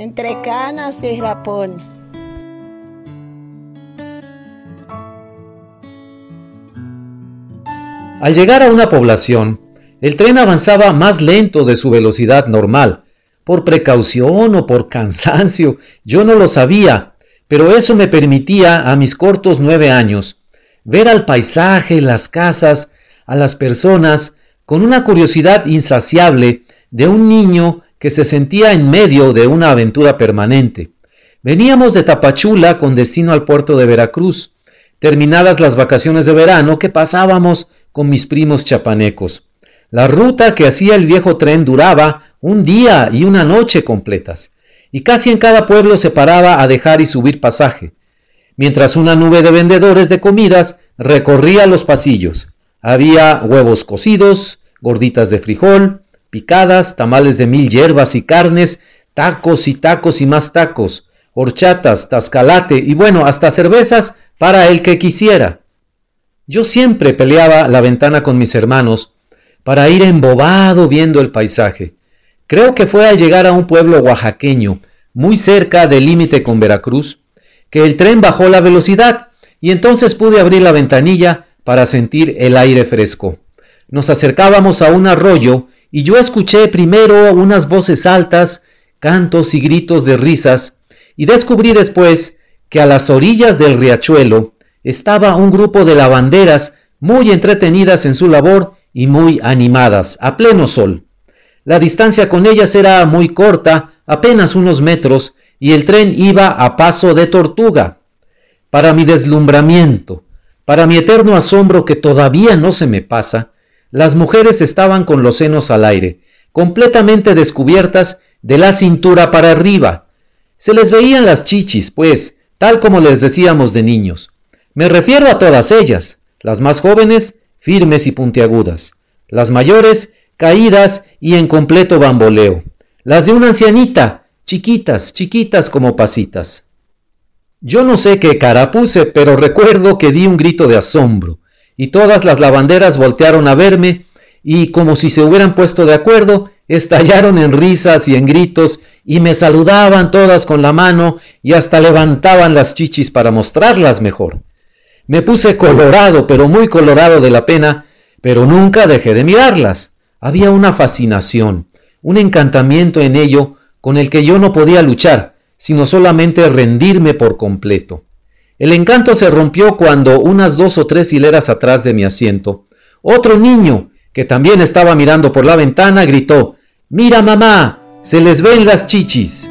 entre canas y rapón. Al llegar a una población, el tren avanzaba más lento de su velocidad normal, por precaución o por cansancio, yo no lo sabía, pero eso me permitía a mis cortos nueve años ver al paisaje, las casas, a las personas, con una curiosidad insaciable de un niño que se sentía en medio de una aventura permanente. Veníamos de Tapachula con destino al puerto de Veracruz, terminadas las vacaciones de verano que pasábamos con mis primos chapanecos. La ruta que hacía el viejo tren duraba un día y una noche completas, y casi en cada pueblo se paraba a dejar y subir pasaje, mientras una nube de vendedores de comidas recorría los pasillos. Había huevos cocidos, gorditas de frijol, picadas, tamales de mil hierbas y carnes, tacos y tacos y más tacos, horchatas, tascalate y bueno, hasta cervezas para el que quisiera. Yo siempre peleaba la ventana con mis hermanos para ir embobado viendo el paisaje. Creo que fue al llegar a un pueblo oaxaqueño, muy cerca del límite con Veracruz, que el tren bajó la velocidad y entonces pude abrir la ventanilla para sentir el aire fresco. Nos acercábamos a un arroyo y yo escuché primero unas voces altas, cantos y gritos de risas, y descubrí después que a las orillas del riachuelo estaba un grupo de lavanderas muy entretenidas en su labor y muy animadas, a pleno sol. La distancia con ellas era muy corta, apenas unos metros, y el tren iba a paso de tortuga. Para mi deslumbramiento, para mi eterno asombro que todavía no se me pasa, las mujeres estaban con los senos al aire, completamente descubiertas de la cintura para arriba. Se les veían las chichis, pues, tal como les decíamos de niños. Me refiero a todas ellas, las más jóvenes firmes y puntiagudas, las mayores caídas y en completo bamboleo, las de una ancianita, chiquitas, chiquitas como pasitas. Yo no sé qué cara puse, pero recuerdo que di un grito de asombro, y todas las lavanderas voltearon a verme, y como si se hubieran puesto de acuerdo, estallaron en risas y en gritos, y me saludaban todas con la mano, y hasta levantaban las chichis para mostrarlas mejor. Me puse colorado, pero muy colorado de la pena, pero nunca dejé de mirarlas. Había una fascinación, un encantamiento en ello con el que yo no podía luchar, sino solamente rendirme por completo. El encanto se rompió cuando, unas dos o tres hileras atrás de mi asiento, otro niño, que también estaba mirando por la ventana, gritó Mira, mamá, se les ven las chichis.